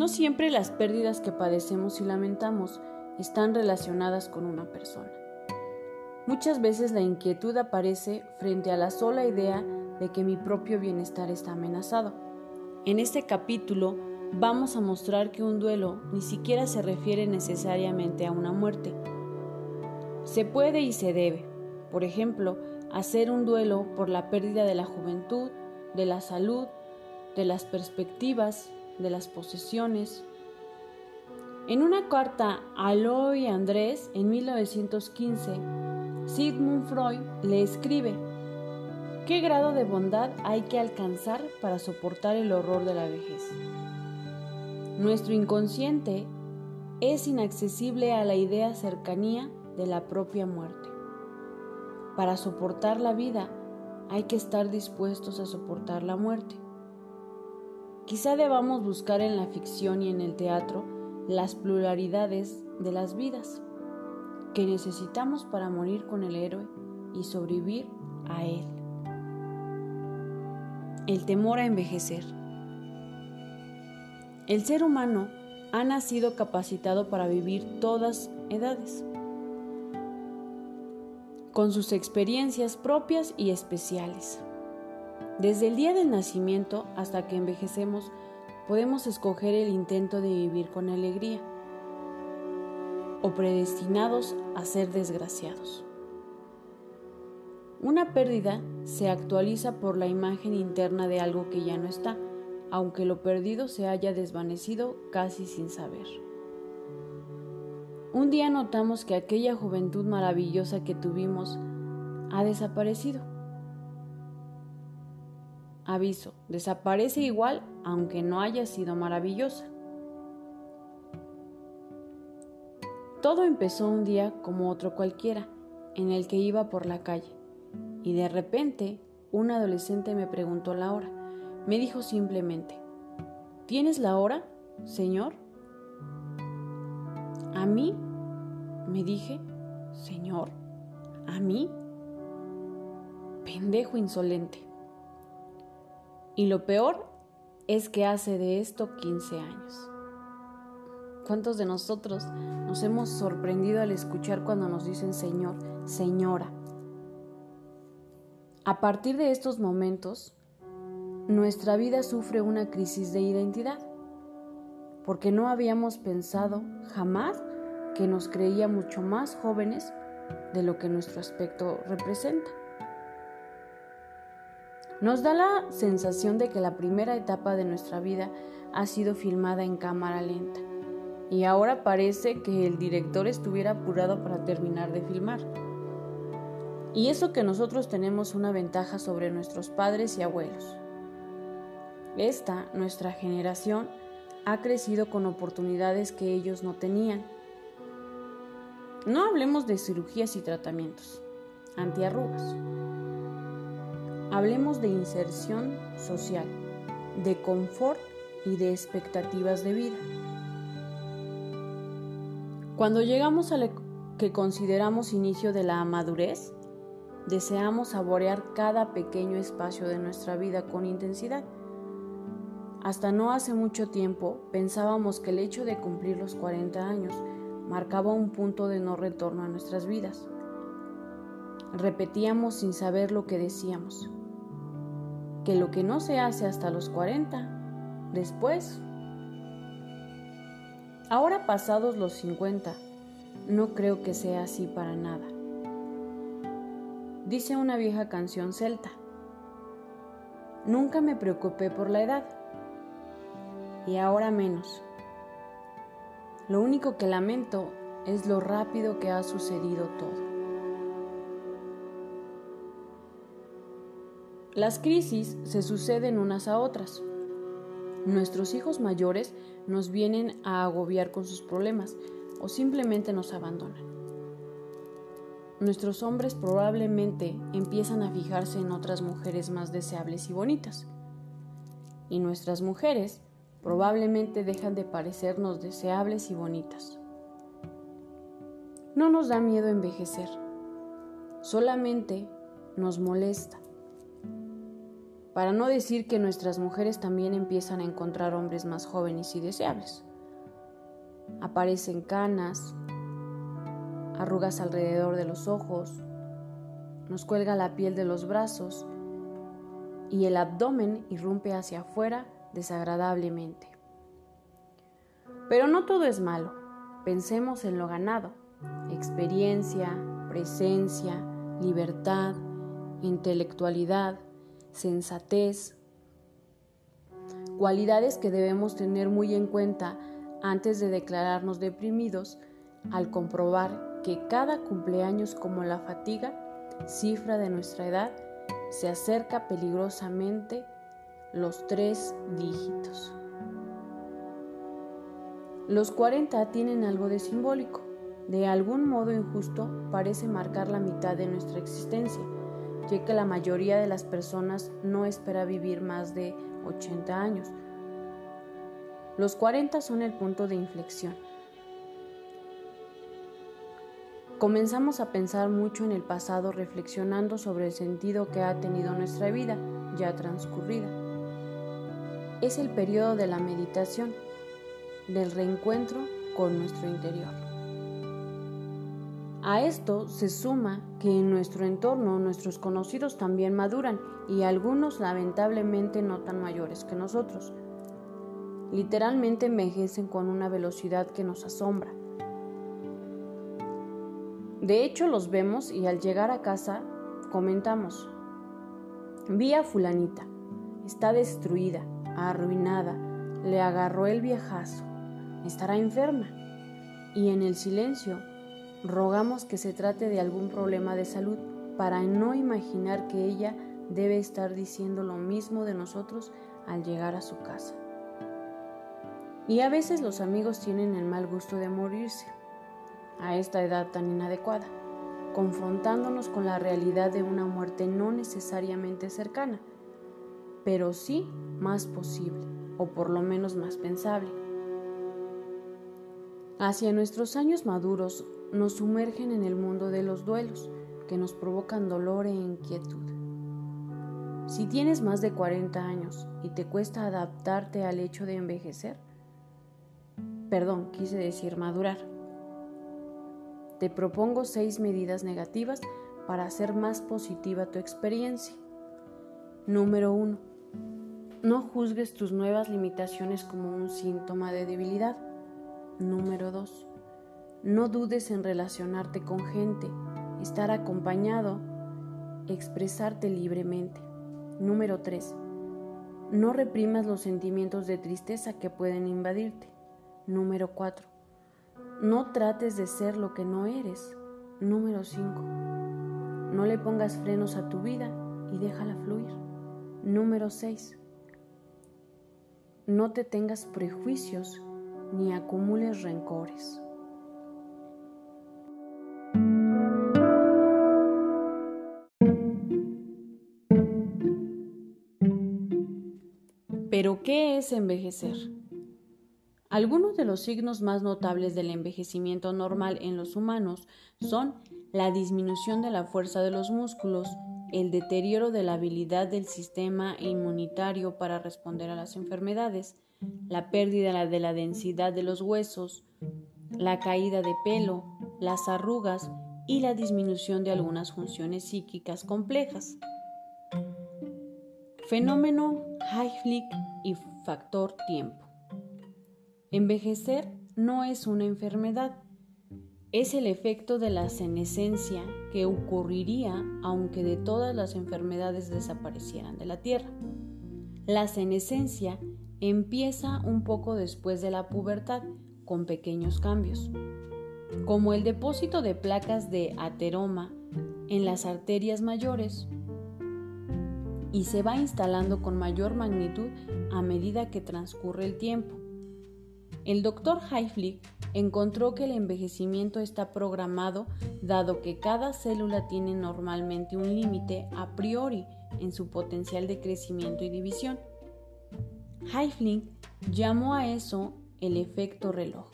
No siempre las pérdidas que padecemos y lamentamos están relacionadas con una persona. Muchas veces la inquietud aparece frente a la sola idea de que mi propio bienestar está amenazado. En este capítulo vamos a mostrar que un duelo ni siquiera se refiere necesariamente a una muerte. Se puede y se debe, por ejemplo, hacer un duelo por la pérdida de la juventud, de la salud, de las perspectivas, de las posesiones. En una carta a Loy Andrés en 1915, Sigmund Freud le escribe, ¿qué grado de bondad hay que alcanzar para soportar el horror de la vejez? Nuestro inconsciente es inaccesible a la idea cercanía de la propia muerte. Para soportar la vida hay que estar dispuestos a soportar la muerte. Quizá debamos buscar en la ficción y en el teatro las pluralidades de las vidas que necesitamos para morir con el héroe y sobrevivir a él. El temor a envejecer. El ser humano ha nacido capacitado para vivir todas edades, con sus experiencias propias y especiales. Desde el día del nacimiento hasta que envejecemos, podemos escoger el intento de vivir con alegría o predestinados a ser desgraciados. Una pérdida se actualiza por la imagen interna de algo que ya no está, aunque lo perdido se haya desvanecido casi sin saber. Un día notamos que aquella juventud maravillosa que tuvimos ha desaparecido Aviso, desaparece igual aunque no haya sido maravillosa. Todo empezó un día como otro cualquiera, en el que iba por la calle, y de repente un adolescente me preguntó la hora. Me dijo simplemente, ¿tienes la hora, señor? ¿A mí? Me dije, señor, ¿a mí? Pendejo insolente. Y lo peor es que hace de esto 15 años. ¿Cuántos de nosotros nos hemos sorprendido al escuchar cuando nos dicen Señor, Señora? A partir de estos momentos, nuestra vida sufre una crisis de identidad, porque no habíamos pensado jamás que nos creía mucho más jóvenes de lo que nuestro aspecto representa. Nos da la sensación de que la primera etapa de nuestra vida ha sido filmada en cámara lenta y ahora parece que el director estuviera apurado para terminar de filmar. Y eso que nosotros tenemos una ventaja sobre nuestros padres y abuelos. Esta, nuestra generación, ha crecido con oportunidades que ellos no tenían. No hablemos de cirugías y tratamientos, antiarrugas. Hablemos de inserción social, de confort y de expectativas de vida. Cuando llegamos a lo que consideramos inicio de la madurez, deseamos saborear cada pequeño espacio de nuestra vida con intensidad. Hasta no hace mucho tiempo pensábamos que el hecho de cumplir los 40 años marcaba un punto de no retorno a nuestras vidas. Repetíamos sin saber lo que decíamos que lo que no se hace hasta los 40, después, ahora pasados los 50, no creo que sea así para nada. Dice una vieja canción celta, nunca me preocupé por la edad y ahora menos. Lo único que lamento es lo rápido que ha sucedido todo. Las crisis se suceden unas a otras. Nuestros hijos mayores nos vienen a agobiar con sus problemas o simplemente nos abandonan. Nuestros hombres probablemente empiezan a fijarse en otras mujeres más deseables y bonitas. Y nuestras mujeres probablemente dejan de parecernos deseables y bonitas. No nos da miedo envejecer, solamente nos molesta Para no decir que nuestras mujeres también empiezan a encontrar hombres más jóvenes y deseables. Aparecen canas, arrugas alrededor de los ojos, nos cuelga la piel de los brazos y el abdomen irrumpe hacia afuera desagradablemente. Pero no todo es malo. Pensemos en lo ganado. Experiencia, presencia, libertad, intelectualidad, sensatez. Cualidades que debemos tener muy en cuenta antes de declararnos deprimidos al comprobar que cada cumpleaños como la fatiga, cifra de nuestra edad, se acerca peligrosamente los tres dígitos. Los 40 tienen algo de simbólico. De algún modo injusto parece marcar la mitad de nuestra existencia, que la mayoría de las personas no espera vivir más de 80 años. Los 40 son el punto de inflexión. Comenzamos a pensar mucho en el pasado reflexionando sobre el sentido que ha tenido nuestra vida ya transcurrida. Es el periodo de la meditación, del reencuentro con nuestro interior. A esto se suma que en nuestro entorno nuestros conocidos también maduran y algunos lamentablemente no tan mayores que nosotros. Literalmente envejecen con una velocidad que nos asombra. De hecho, los vemos y al llegar a casa comentamos, vi a fulanita, está destruida, arruinada, le agarró el viejazo, estará enferma. Y en el silencio rogamos que se trate de algún problema de salud para no imaginar que ella debe estar diciendo lo mismo de nosotros al llegar a su casa. Y a veces los amigos tienen el mal gusto de morirse a esta edad tan inadecuada, confrontándonos con la realidad de una muerte no necesariamente cercana, pero sí más posible, o por lo menos más pensable. Hacia nuestros años maduros nos sumergen en el mundo de los duelos, que nos provocan dolor e inquietud. Si tienes más de 40 años y te cuesta adaptarte al hecho de envejecer, perdón, quise decir madurar, te propongo seis medidas negativas para hacer más positiva tu experiencia. Número 1. No juzgues tus nuevas limitaciones como un síntoma de debilidad. Número 2. No dudes en relacionarte con gente, estar acompañado, expresarte libremente. Número 3. No reprimas los sentimientos de tristeza que pueden invadirte. Número 4. No trates de ser lo que no eres. Número 5. No le pongas frenos a tu vida y déjala fluir. Número 6. No te tengas prejuicios ni acumules rencores. Pero, ¿qué es envejecer? Algunos de los signos más notables del envejecimiento normal en los humanos son la disminución de la fuerza de los músculos, el deterioro de la habilidad del sistema inmunitario para responder a las enfermedades, la pérdida de la densidad de los huesos, la caída de pelo, las arrugas y la disminución de algunas funciones psíquicas complejas. Fenómeno Hayflick y factor tiempo. Envejecer no es una enfermedad, es el efecto de la senescencia que ocurriría aunque de todas las enfermedades desaparecieran de la Tierra. La senescencia empieza un poco después de la pubertad, con pequeños cambios, como el depósito de placas de ateroma en las arterias mayores, y se va instalando con mayor magnitud a medida que transcurre el tiempo. El doctor Hayflick encontró que el envejecimiento está programado dado que cada célula tiene normalmente un límite a priori en su potencial de crecimiento y división. Hayflick llamó a eso el efecto reloj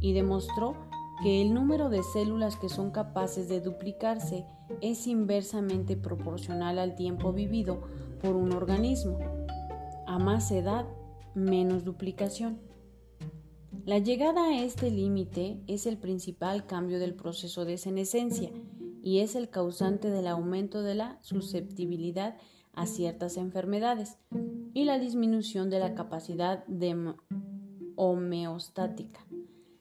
y demostró que el número de células que son capaces de duplicarse es inversamente proporcional al tiempo vivido por un organismo. A más edad, menos duplicación. La llegada a este límite es el principal cambio del proceso de senescencia y es el causante del aumento de la susceptibilidad a ciertas enfermedades y la disminución de la capacidad de homeostática,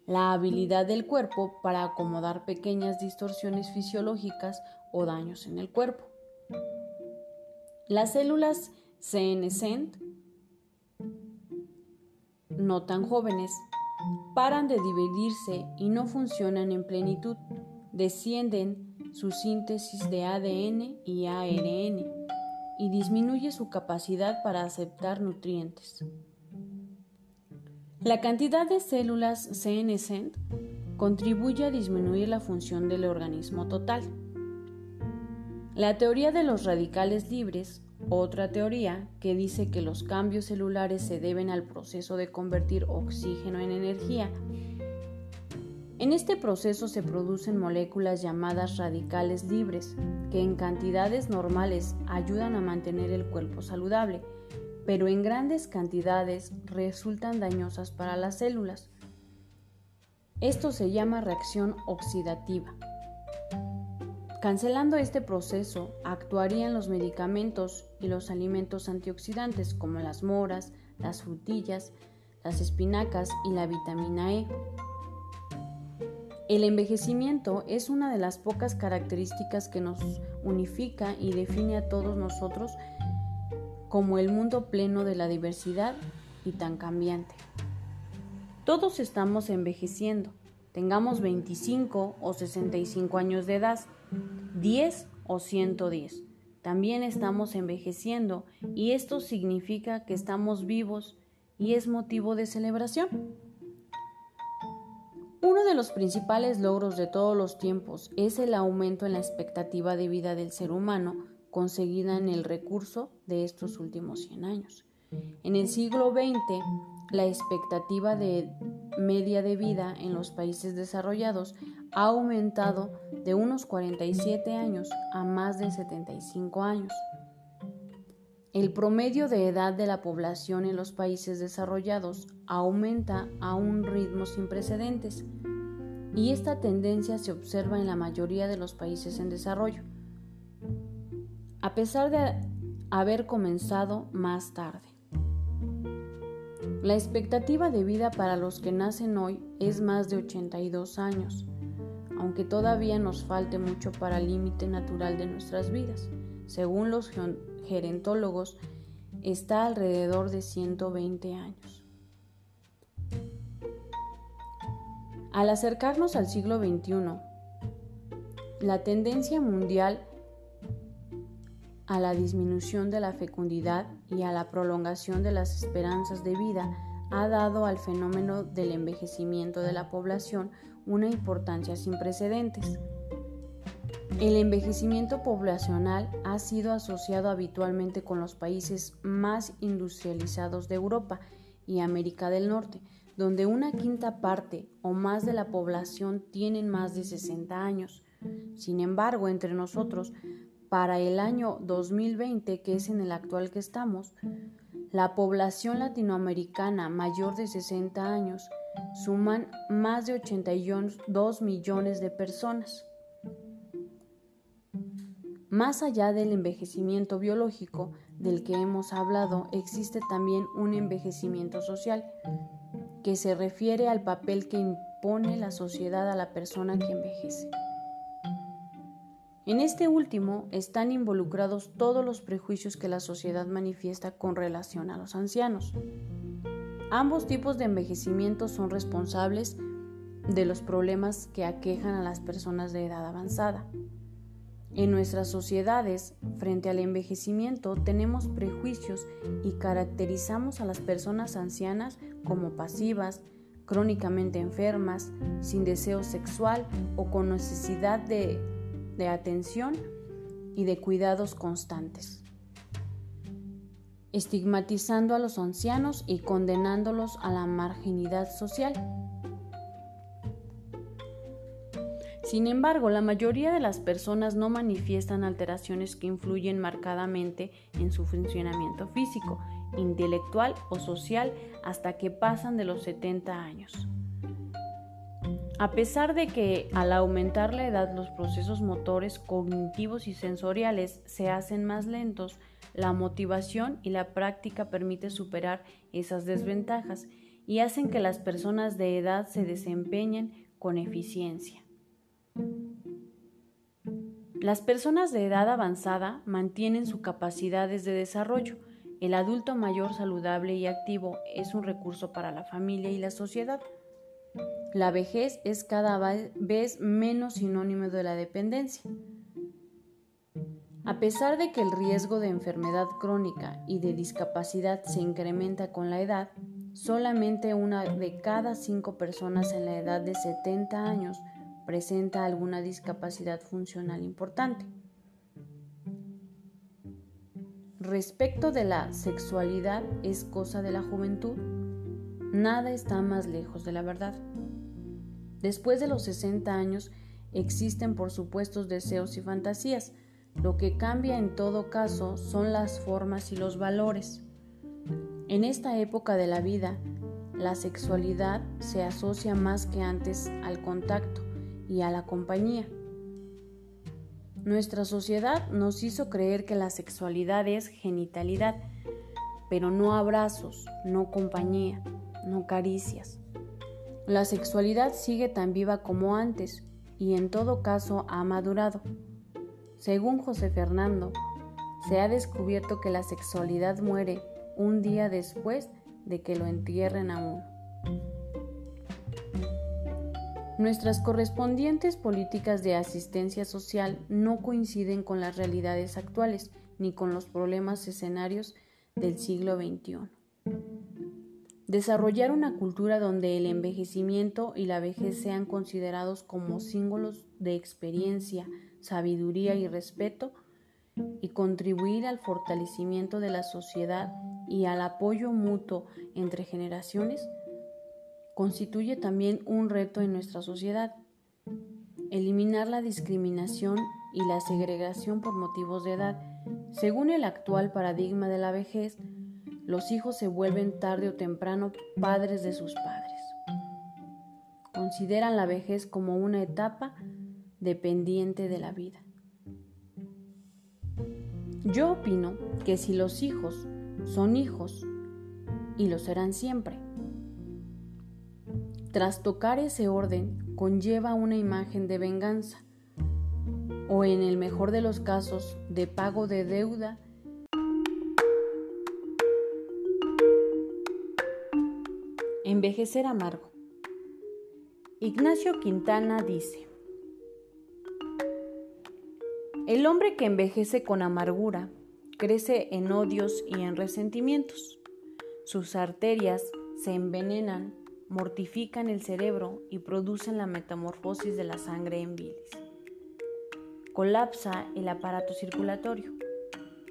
la habilidad del cuerpo para acomodar pequeñas distorsiones fisiológicas o daños en el cuerpo. Las células senescent, no tan jóvenes, paran de dividirse y no funcionan en plenitud, descienden su síntesis de ADN y ARN y disminuye su capacidad para aceptar nutrientes. La cantidad de células senescent contribuye a disminuir la función del organismo total. La teoría de los radicales libres, otra teoría que dice que los cambios celulares se deben al proceso de convertir oxígeno en energía, en este proceso se producen moléculas llamadas radicales libres, que en cantidades normales ayudan a mantener el cuerpo saludable, pero en grandes cantidades resultan dañosas para las células. Esto se llama reacción oxidativa. Cancelando este proceso, actuarían los medicamentos y los alimentos antioxidantes como las moras, las frutillas, las espinacas y la vitamina E. El envejecimiento es una de las pocas características que nos unifica y define a todos nosotros como el mundo pleno de la diversidad y tan cambiante. Todos estamos envejeciendo, tengamos 25 o 65 años de edad, 10 o 110. También estamos envejeciendo y esto significa que estamos vivos y es motivo de celebración. Uno de los principales logros de todos los tiempos es el aumento en la expectativa de vida del ser humano conseguida en el recurso de estos últimos 100 años. En el siglo XX, la expectativa de media de vida en los países desarrollados ha aumentado de unos 47 años a más de 75 años. El promedio de edad de la población en los países desarrollados aumenta a un ritmo sin precedentes y esta tendencia se observa en la mayoría de los países en desarrollo, a pesar de haber comenzado más tarde. La expectativa de vida para los que nacen hoy es más de 82 años, aunque todavía nos falte mucho para el límite natural de nuestras vidas. Según los gerontólogos, está alrededor de 120 años. Al acercarnos al siglo XXI, la tendencia mundial a la disminución de la fecundidad y a la prolongación de las esperanzas de vida ha dado al fenómeno del envejecimiento de la población una importancia sin precedentes. El envejecimiento poblacional ha sido asociado habitualmente con los países más industrializados de Europa y América del Norte, donde una quinta parte o más de la población tienen más de 60 años. Sin embargo, entre nosotros, para el año 2020, que es en el actual que estamos, la población latinoamericana mayor de 60 años suman más de 82 millones de personas. Más allá del envejecimiento biológico del que hemos hablado, existe también un envejecimiento social, que se refiere al papel que impone la sociedad a la persona que envejece. En este último están involucrados todos los prejuicios que la sociedad manifiesta con relación a los ancianos. Ambos tipos de envejecimiento son responsables de los problemas que aquejan a las personas de edad avanzada. En nuestras sociedades, frente al envejecimiento, tenemos prejuicios y caracterizamos a las personas ancianas como pasivas, crónicamente enfermas, sin deseo sexual o con necesidad de de atención y de cuidados constantes, estigmatizando a los ancianos y condenándolos a la marginidad social. Sin embargo, la mayoría de las personas no manifiestan alteraciones que influyen marcadamente en su funcionamiento físico, intelectual o social hasta que pasan de los 70 años. A pesar de que al aumentar la edad los procesos motores, cognitivos y sensoriales se hacen más lentos, la motivación y la práctica permiten superar esas desventajas y hacen que las personas de edad se desempeñen con eficiencia. Las personas de edad avanzada mantienen sus capacidades de desarrollo. El adulto mayor saludable y activo es un recurso para la familia y la sociedad. La vejez es cada vez menos sinónimo de la dependencia. A pesar de que el riesgo de enfermedad crónica y de discapacidad se incrementa con la edad, solamente una de cada cinco personas en la edad de 70 años presenta alguna discapacidad funcional importante. Respecto de la sexualidad es cosa de la juventud, nada está más lejos de la verdad. Después de los 60 años existen por supuestos deseos y fantasías, lo que cambia en todo caso son las formas y los valores. En esta época de la vida, la sexualidad se asocia más que antes al contacto, y a la compañía. Nuestra sociedad nos hizo creer que la sexualidad es genitalidad, pero no abrazos, no compañía, no caricias. La sexualidad sigue tan viva como antes y en todo caso ha madurado. Según José Fernando, se ha descubierto que la sexualidad muere un día después de que lo entierren a uno. Nuestras correspondientes políticas de asistencia social no coinciden con las realidades actuales ni con los problemas escenarios del siglo XXI. Desarrollar una cultura donde el envejecimiento y la vejez sean considerados como símbolos de experiencia, sabiduría y respeto y contribuir al fortalecimiento de la sociedad y al apoyo mutuo entre generaciones constituye también un reto en nuestra sociedad. Eliminar la discriminación y la segregación por motivos de edad. Según el actual paradigma de la vejez, los hijos se vuelven tarde o temprano padres de sus padres. Consideran la vejez como una etapa dependiente de la vida. Yo opino que si los hijos son hijos, y lo serán siempre, tocar ese orden conlleva una imagen de venganza o en el mejor de los casos de pago de deuda Envejecer amargo. Ignacio Quintana dice, El hombre que envejece con amargura crece en odios y en resentimientos. Sus arterias se envenenan mortifican el cerebro y producen la metamorfosis de la sangre en bilis. Colapsa el aparato circulatorio,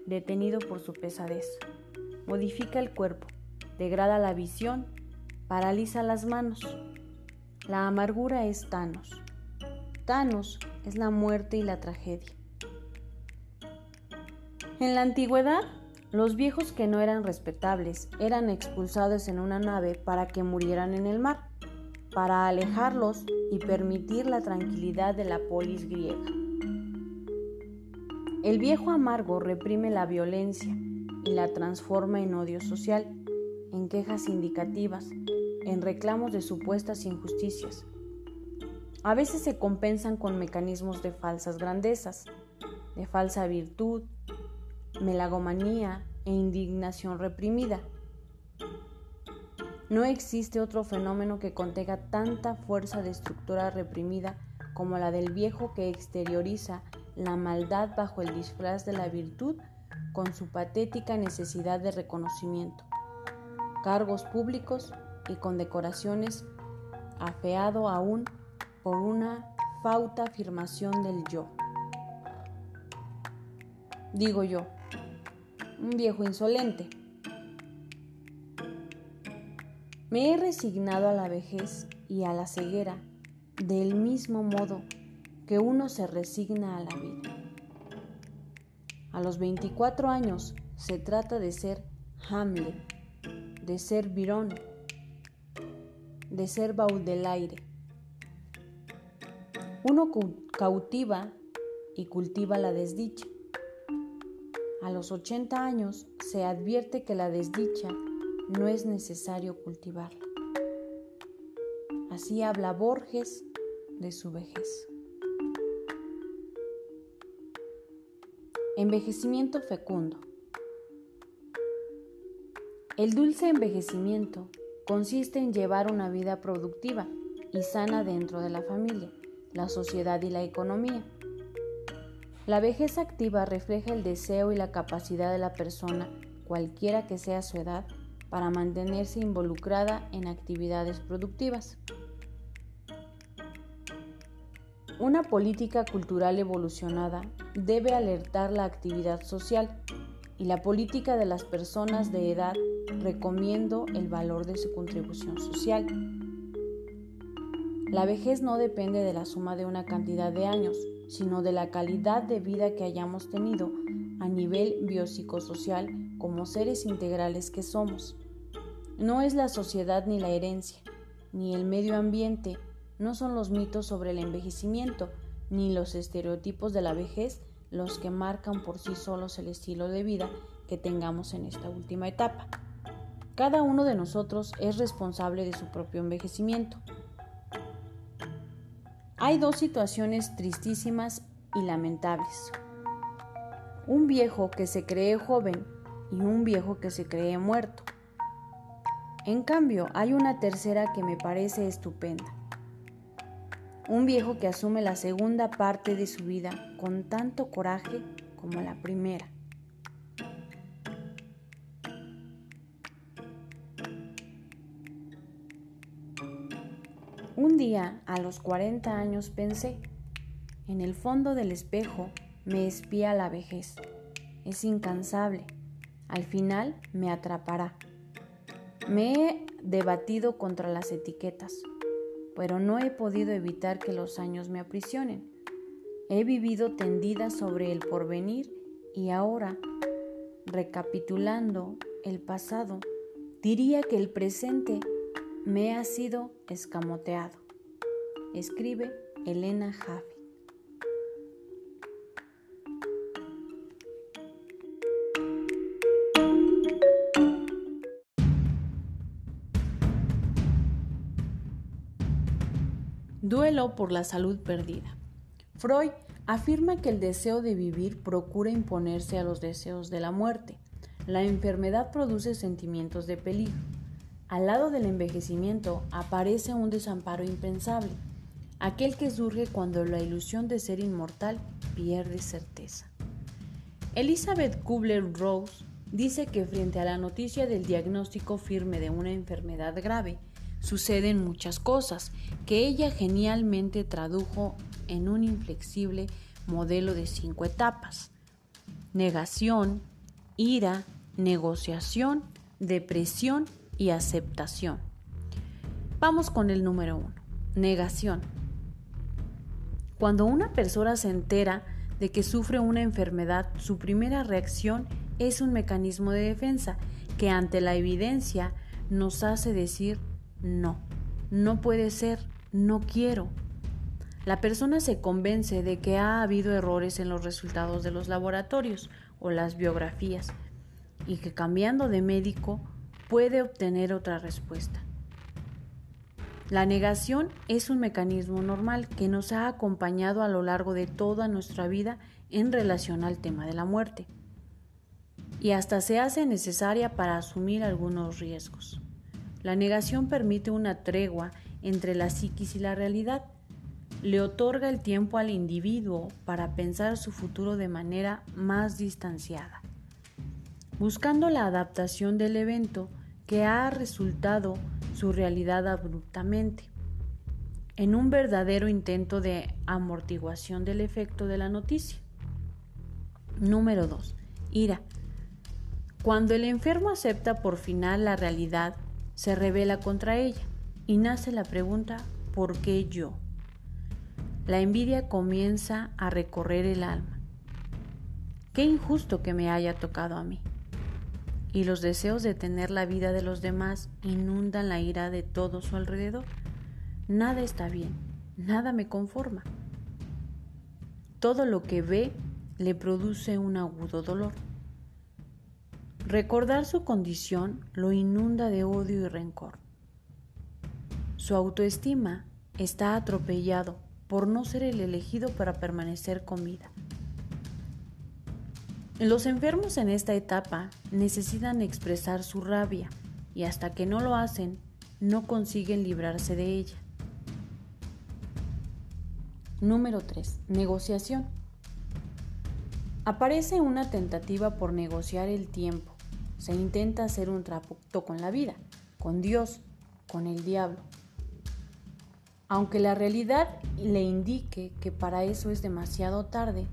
detenido por su pesadez. Modifica el cuerpo, degrada la visión, paraliza las manos. La amargura es Thanos. Thanos es la muerte y la tragedia. En la antigüedad, los viejos que no eran respetables eran expulsados en una nave para que murieran en el mar, para alejarlos y permitir la tranquilidad de la polis griega. El viejo amargo reprime la violencia y la transforma en odio social, en quejas indicativas, en reclamos de supuestas injusticias. A veces se compensan con mecanismos de falsas grandezas, de falsa virtud, melagomanía e indignación reprimida. No existe otro fenómeno que contenga tanta fuerza destructora reprimida como la del viejo que exterioriza la maldad bajo el disfraz de la virtud con su patética necesidad de reconocimiento, cargos públicos y condecoraciones, afeado aún por una fauta afirmación del yo. Digo yo, un viejo insolente. Me he resignado a la vejez y a la ceguera del mismo modo que uno se resigna a la vida. A los 24 años se trata de ser Hamlet, de ser Virón, de ser Baudelaire. Uno cautiva y cultiva la desdicha. A los 80 años se advierte que la desdicha no es necesario cultivarla. Así habla Borges de su vejez. Envejecimiento fecundo. El dulce envejecimiento consiste en llevar una vida productiva y sana dentro de la familia, la sociedad y la economía. La vejez activa refleja el deseo y la capacidad de la persona, cualquiera que sea su edad, para mantenerse involucrada en actividades productivas. Una política cultural evolucionada debe alertar la actividad social y la política de las personas de edad recomiendo el valor de su contribución social. La vejez no depende de la suma de una cantidad de años, sino de la calidad de vida que hayamos tenido a nivel biopsicosocial como seres integrales que somos. No es la sociedad ni la herencia, ni el medio ambiente no son los mitos sobre el envejecimiento ni los estereotipos de la vejez los que marcan por sí solos el estilo de vida que tengamos en esta última etapa. Cada uno de nosotros es responsable de su propio envejecimiento. Hay dos situaciones tristísimas y lamentables. Un viejo que se cree joven y un viejo que se cree muerto. En cambio, hay una tercera que me parece estupenda un viejo que asume la segunda parte de su vida con tanto coraje como la primera. Un día, a los 40 años, pensé, en el fondo del espejo me espía la vejez. Es incansable. Al final me atrapará. Me he debatido contra las etiquetas pero no he podido evitar que los años me aprisionen. He vivido tendida sobre el porvenir y ahora, recapitulando el pasado, diría que el presente me ha sido escamoteado. Escribe Elena Jaffe. Duelo por la salud perdida. Freud afirma que el deseo de vivir procura imponerse a los deseos de la muerte. La enfermedad produce sentimientos de peligro. Al lado del envejecimiento aparece un desamparo impensable, aquel que surge cuando la ilusión de ser inmortal pierde certeza. Elizabeth Kubler-Ross dice que frente a la noticia del diagnóstico firme de una enfermedad grave, suceden muchas cosas que ella genialmente tradujo en un inflexible modelo de cinco etapas. Negación, ira, negociación, depresión y aceptación. Vamos con el número uno. Negación. Cuando una persona se entera de que sufre una enfermedad, su primera reacción es un mecanismo de defensa que ante la evidencia nos hace decir no, no puede ser, no quiero. La persona se convence de que ha habido errores en los resultados de los laboratorios o las biografías y que cambiando de médico puede obtener otra respuesta. La negación es un mecanismo normal que nos ha acompañado a lo largo de toda nuestra vida en relación al tema de la muerte y hasta se hace necesaria para asumir algunos riesgos. La negación permite una tregua entre la psiquis y la realidad. Le otorga el tiempo al individuo para pensar su futuro de manera más distanciada, buscando la adaptación del evento que ha resultado su realidad abruptamente, en un verdadero intento de amortiguación del efecto de la noticia. Número 2. Ira. Cuando el enfermo acepta por final la realidad se revela contra ella y nace la pregunta ¿por qué yo? la envidia comienza a recorrer el alma. Qué injusto que me haya tocado a mí. Y los deseos de tener la vida de los demás inundan la ira de todo su alrededor. Nada está bien, nada me conforma. Todo lo que ve le produce un agudo dolor. Recordar su condición lo inunda de odio y rencor. Su autoestima está atropellado por no ser el elegido para permanecer con vida. Los enfermos en esta etapa necesitan expresar su rabia y hasta que no lo hacen, no consiguen librarse de ella. Número 3. Negociación. Aparece una tentativa por negociar el tiempo. Se intenta hacer un trato con la vida, con Dios, con el diablo. Aunque la realidad le indique que para eso es demasiado tarde,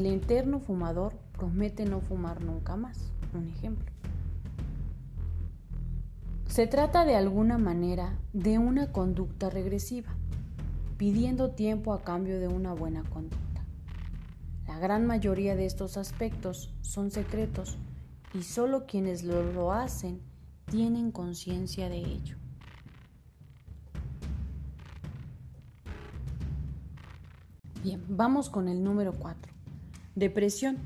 el eterno fumador promete no fumar nunca más. Un ejemplo. Se trata de alguna manera de una conducta regresiva, pidiendo tiempo a cambio de una buena conducta. La gran mayoría de estos aspectos son secretos y solo quienes lo, lo hacen tienen conciencia de ello. Bien, vamos con el número 4. Depresión.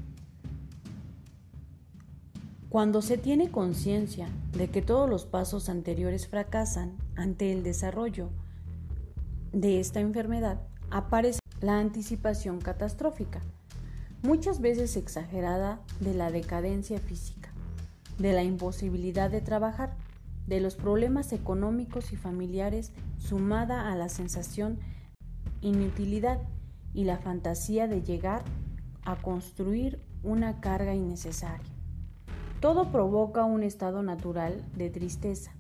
Cuando se tiene conciencia de que todos los pasos anteriores fracasan ante el desarrollo de esta enfermedad, aparece la anticipación catastrófica, muchas veces exagerada de la decadencia física, de la imposibilidad de trabajar, de los problemas económicos y familiares sumada a la sensación inutilidad y la fantasía de llegar a construir una carga innecesaria. Todo provoca un estado natural de tristeza.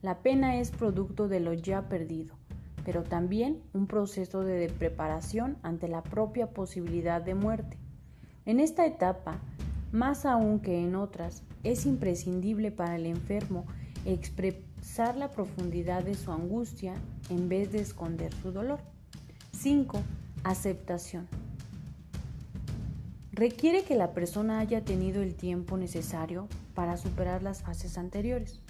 La pena es producto de lo ya perdido, pero también un proceso de preparación ante la propia posibilidad de muerte. En esta etapa, más aún que en otras, es imprescindible para el enfermo expresar la profundidad de su angustia en vez de esconder su dolor. 5. Aceptación. Requiere que la persona haya tenido el tiempo necesario para superar las fases anteriores.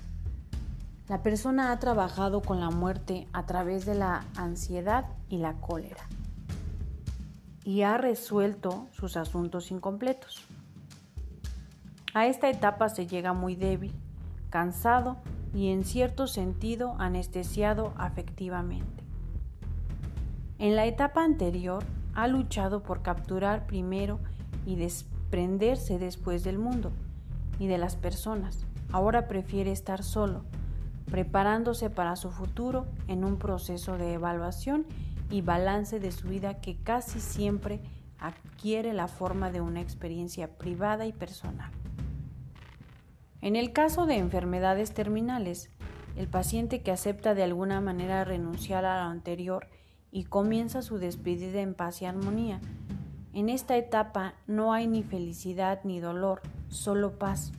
La persona ha trabajado con la muerte a través de la ansiedad y la cólera y ha resuelto sus asuntos incompletos. A esta etapa se llega muy débil, cansado y en cierto sentido anestesiado afectivamente. En la etapa anterior ha luchado por capturar primero y desprenderse después del mundo y de las personas. Ahora prefiere estar solo, preparándose para su futuro en un proceso de evaluación y balance de su vida que casi siempre adquiere la forma de una experiencia privada y personal. En el caso de enfermedades terminales, el paciente que acepta de alguna manera renunciar a lo anterior y comienza su despedida en paz y armonía. En esta etapa no hay ni felicidad ni dolor, solo paz.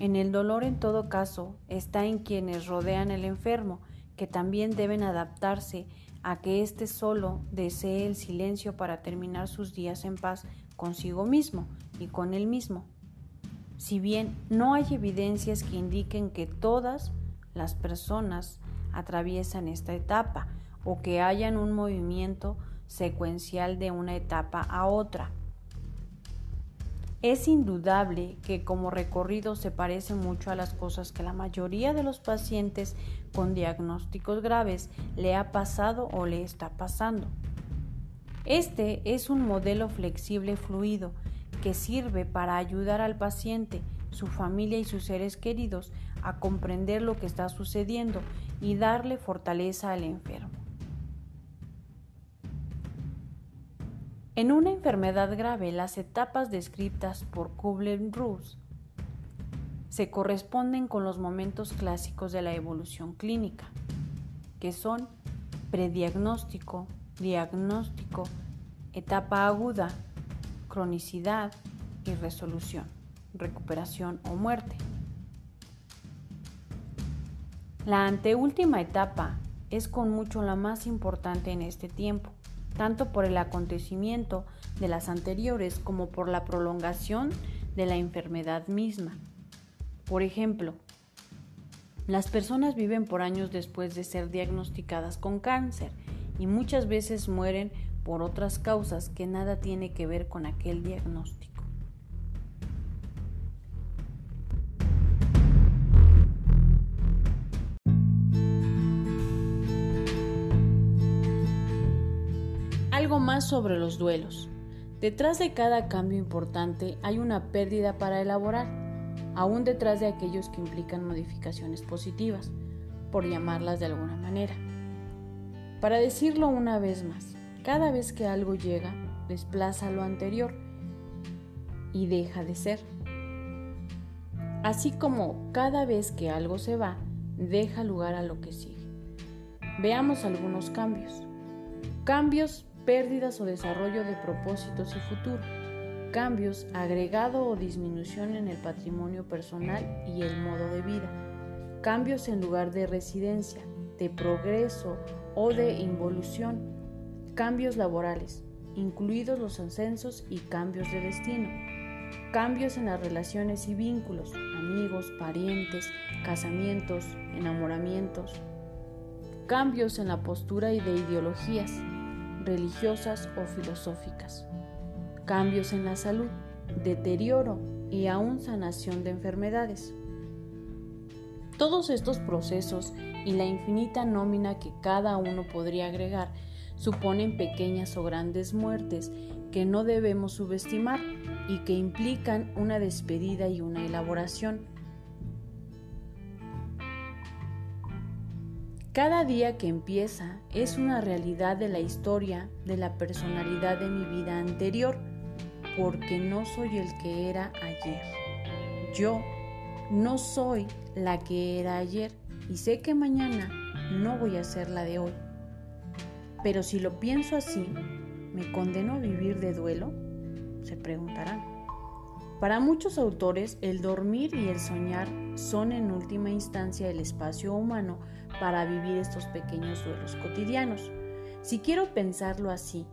En el dolor en todo caso está en quienes rodean al enfermo, que también deben adaptarse a que éste solo desee el silencio para terminar sus días en paz consigo mismo y con él mismo. Si bien no hay evidencias que indiquen que todas las personas atraviesan esta etapa, o que hayan un movimiento secuencial de una etapa a otra. Es indudable que como recorrido se parece mucho a las cosas que la mayoría de los pacientes con diagnósticos graves le ha pasado o le está pasando. Este es un modelo flexible fluido que sirve para ayudar al paciente, su familia y sus seres queridos a comprender lo que está sucediendo y darle fortaleza al enfermo. En una enfermedad grave, las etapas descritas por Kubler-Ross se corresponden con los momentos clásicos de la evolución clínica, que son prediagnóstico, diagnóstico, etapa aguda, cronicidad y resolución, recuperación o muerte. La anteúltima etapa es con mucho la más importante en este tiempo, tanto por el acontecimiento de las anteriores como por la prolongación de la enfermedad misma. Por ejemplo, las personas viven por años después de ser diagnosticadas con cáncer y muchas veces mueren por otras causas que nada tiene que ver con aquel diagnóstico. Sobre los duelos. Detrás de cada cambio importante hay una pérdida para elaborar, aún detrás de aquellos que implican modificaciones positivas, por llamarlas de alguna manera. Para decirlo una vez más, cada vez que algo llega, desplaza lo anterior y deja de ser. Así como cada vez que algo se va, deja lugar a lo que sigue. Veamos algunos cambios. Cambios, pérdidas o desarrollo de propósitos y futuro. Cambios, agregado o disminución en el patrimonio personal y el modo de vida. Cambios en lugar de residencia, de progreso o de involución, cambios laborales, incluidos los ascensos y cambios de destino, cambios en las relaciones y vínculos, amigos, parientes, casamientos, enamoramientos, cambios en la postura y de ideologías religiosas o filosóficas, cambios en la salud, deterioro y aún sanación de enfermedades. Todos estos procesos y la infinita nómina que cada uno podría agregar suponen pequeñas o grandes muertes que no debemos subestimar y que implican una despedida y una elaboración. Cada día que empieza es una realidad de la historia de la personalidad de mi vida anterior, porque no soy el que era ayer. Yo no soy la que era ayer y sé que mañana no voy a ser la de hoy. Pero si lo pienso así, ¿me condeno a vivir de duelo? Se preguntarán. Para muchos autores, el dormir y el soñar son en última instancia el espacio humano para vivir estos pequeños duelos cotidianos. Si quiero pensarlo así,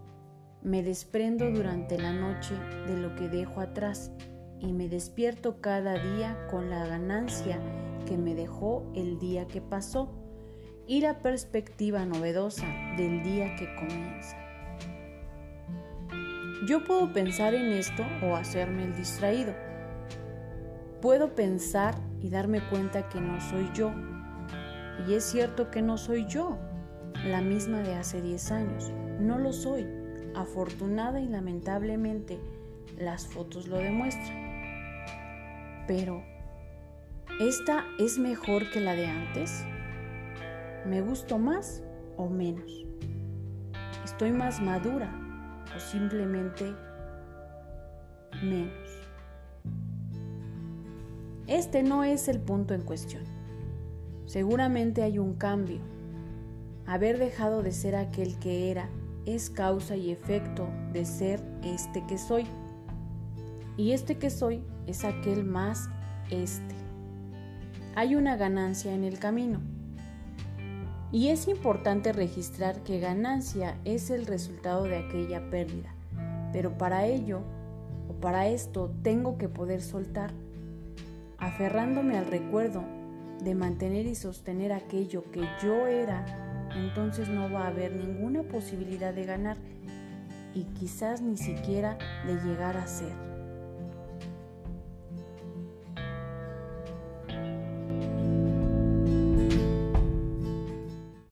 me desprendo durante la noche de lo que dejo atrás y me despierto cada día con la ganancia que me dejó el día que pasó y la perspectiva novedosa del día que comienza. Yo puedo pensar en esto o hacerme el distraído. Puedo pensar y darme cuenta que no soy yo. Y es cierto que no soy yo, la misma de hace 10 años. No lo soy. Afortunada y lamentablemente las fotos lo demuestran. Pero, ¿esta es mejor que la de antes? ¿Me gusto más o menos? ¿Estoy más madura o simplemente menos? Este no es el punto en cuestión. Seguramente hay un cambio. Haber dejado de ser aquel que era es causa y efecto de ser este que soy. Y este que soy es aquel más este. Hay una ganancia en el camino. Y es importante registrar que ganancia es el resultado de aquella pérdida. Pero para ello, o para esto, tengo que poder soltar, aferrándome al recuerdo de mantener y sostener aquello que yo era, entonces no va a haber ninguna posibilidad de ganar y quizás ni siquiera de llegar a ser.